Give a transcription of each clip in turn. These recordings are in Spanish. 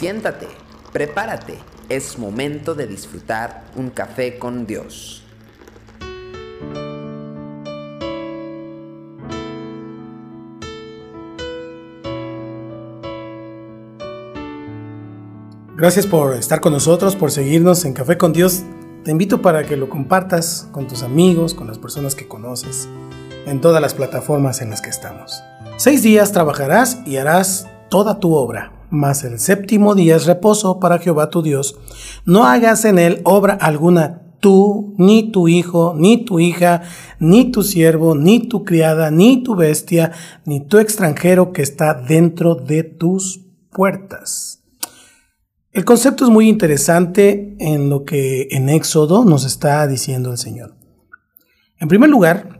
Siéntate, prepárate, es momento de disfrutar un café con Dios. Gracias por estar con nosotros, por seguirnos en Café con Dios. Te invito para que lo compartas con tus amigos, con las personas que conoces, en todas las plataformas en las que estamos. Seis días trabajarás y harás toda tu obra, mas el séptimo día es reposo para Jehová tu Dios. No hagas en él obra alguna tú, ni tu hijo, ni tu hija, ni tu siervo, ni tu criada, ni tu bestia, ni tu extranjero que está dentro de tus puertas. El concepto es muy interesante en lo que en Éxodo nos está diciendo el Señor. En primer lugar,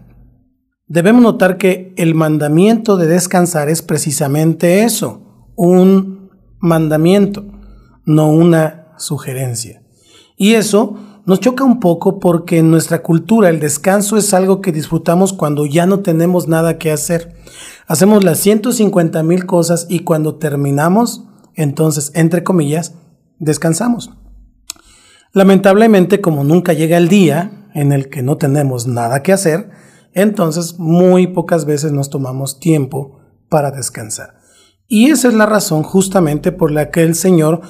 debemos notar que el mandamiento de descansar es precisamente eso, un mandamiento, no una sugerencia. Y eso nos choca un poco porque en nuestra cultura el descanso es algo que disfrutamos cuando ya no tenemos nada que hacer. Hacemos las 150 mil cosas y cuando terminamos, entonces, entre comillas, descansamos. Lamentablemente, como nunca llega el día en el que no tenemos nada que hacer, entonces muy pocas veces nos tomamos tiempo para descansar. Y esa es la razón justamente por la que el Señor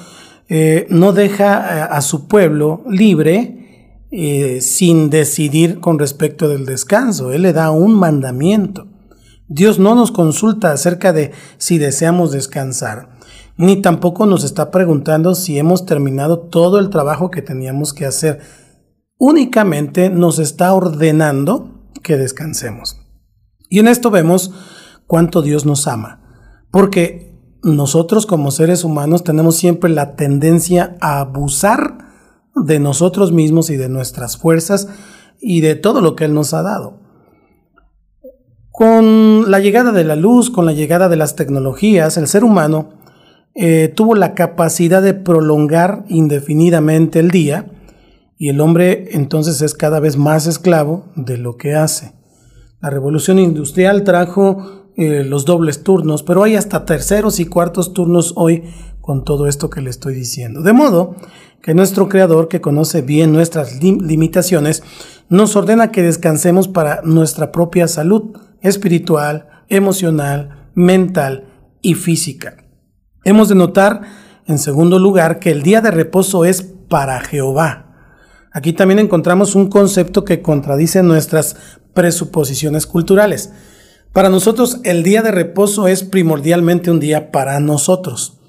eh, no deja a, su pueblo libre eh, sin decidir con respecto del descanso. Él le da un mandamiento. Dios no nos consulta acerca de si deseamos descansar ni tampoco nos está preguntando si hemos terminado todo el trabajo que teníamos que hacer. Únicamente nos está ordenando que descansemos. Y en esto vemos cuánto Dios nos ama, porque nosotros como seres humanos tenemos siempre la tendencia a abusar de nosotros mismos y de nuestras fuerzas y de todo lo que Él nos ha dado. Con la llegada de la luz, con la llegada de las tecnologías, el ser humano eh, tuvo la capacidad de prolongar indefinidamente el día y el hombre entonces es cada vez más esclavo de lo que hace. La revolución industrial trajo eh, los dobles turnos, pero hay hasta terceros y cuartos turnos hoy con todo esto que le estoy diciendo. De modo que nuestro Creador, que conoce bien nuestras limitaciones, nos ordena que descansemos para nuestra propia salud espiritual, emocional, mental y física. Hemos de notar, en segundo lugar, que el día de reposo es para Jehová. Aquí también encontramos un concepto que contradice nuestras presuposiciones culturales. Para nosotros el día de reposo es primordialmente un día para nosotros.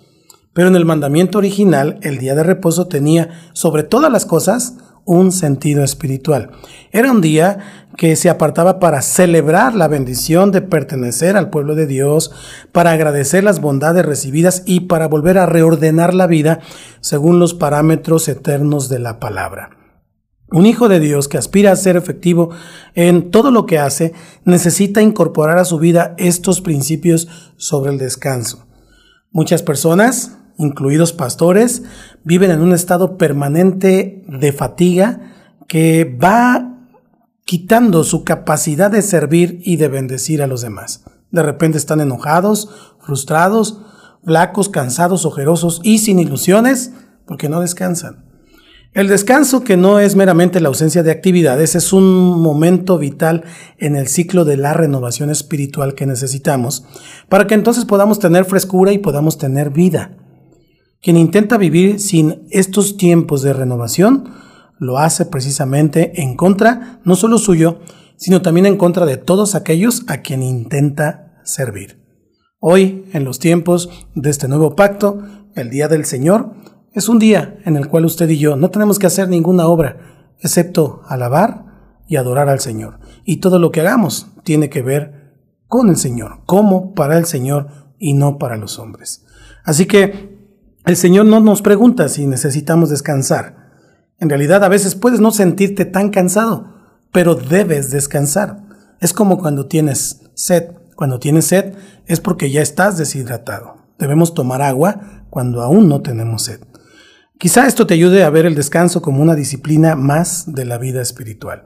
Pero en el mandamiento original el día de reposo tenía sobre todas las cosas un sentido espiritual. Era un día que se apartaba para celebrar la bendición de pertenecer al pueblo de Dios, para agradecer las bondades recibidas y para volver a reordenar la vida según los parámetros eternos de la palabra. Un hijo de Dios que aspira a ser efectivo en todo lo que hace necesita incorporar a su vida estos principios sobre el descanso. Muchas personas incluidos pastores, viven en un estado permanente de fatiga que va quitando su capacidad de servir y de bendecir a los demás. De repente están enojados, frustrados, flacos, cansados, ojerosos y sin ilusiones porque no descansan. El descanso, que no es meramente la ausencia de actividades, es un momento vital en el ciclo de la renovación espiritual que necesitamos para que entonces podamos tener frescura y podamos tener vida. Quien intenta vivir sin estos tiempos de renovación lo hace precisamente en contra no solo suyo, sino también en contra de todos aquellos a quien intenta servir. Hoy, en los tiempos de este nuevo pacto, el Día del Señor, es un día en el cual usted y yo no tenemos que hacer ninguna obra, excepto alabar y adorar al Señor. Y todo lo que hagamos tiene que ver con el Señor, como para el Señor y no para los hombres. Así que el Señor no nos pregunta si necesitamos descansar. En realidad a veces puedes no sentirte tan cansado, pero debes descansar. Es como cuando tienes sed. Cuando tienes sed es porque ya estás deshidratado. Debemos tomar agua cuando aún no tenemos sed. Quizá esto te ayude a ver el descanso como una disciplina más de la vida espiritual.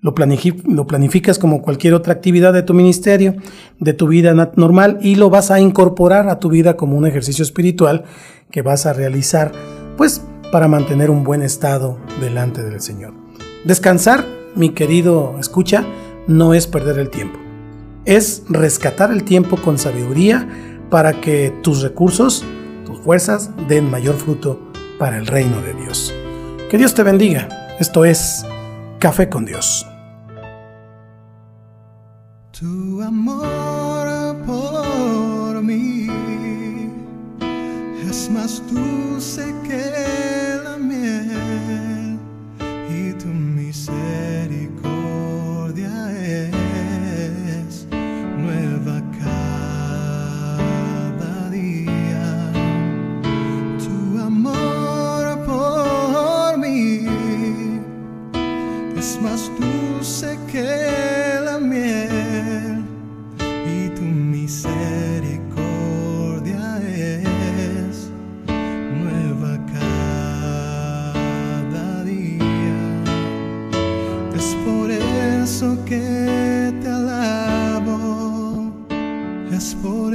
Lo, planificas como cualquier otra actividad de tu ministerio, de tu vida normal, y lo vas a incorporar a tu vida como un ejercicio espiritual que vas a realizar, pues para mantener un buen estado delante del Señor. Descansar, mi querido escucha, no es perder el tiempo, es rescatar el tiempo con sabiduría para que tus recursos, tus fuerzas den mayor fruto para el reino de Dios. Que Dios te bendiga. Esto es Café con Dios. Tu amor por mí es más dulce que la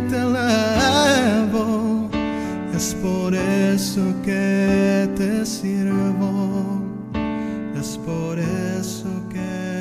te alabo, es por eso que te sirvo, es por eso que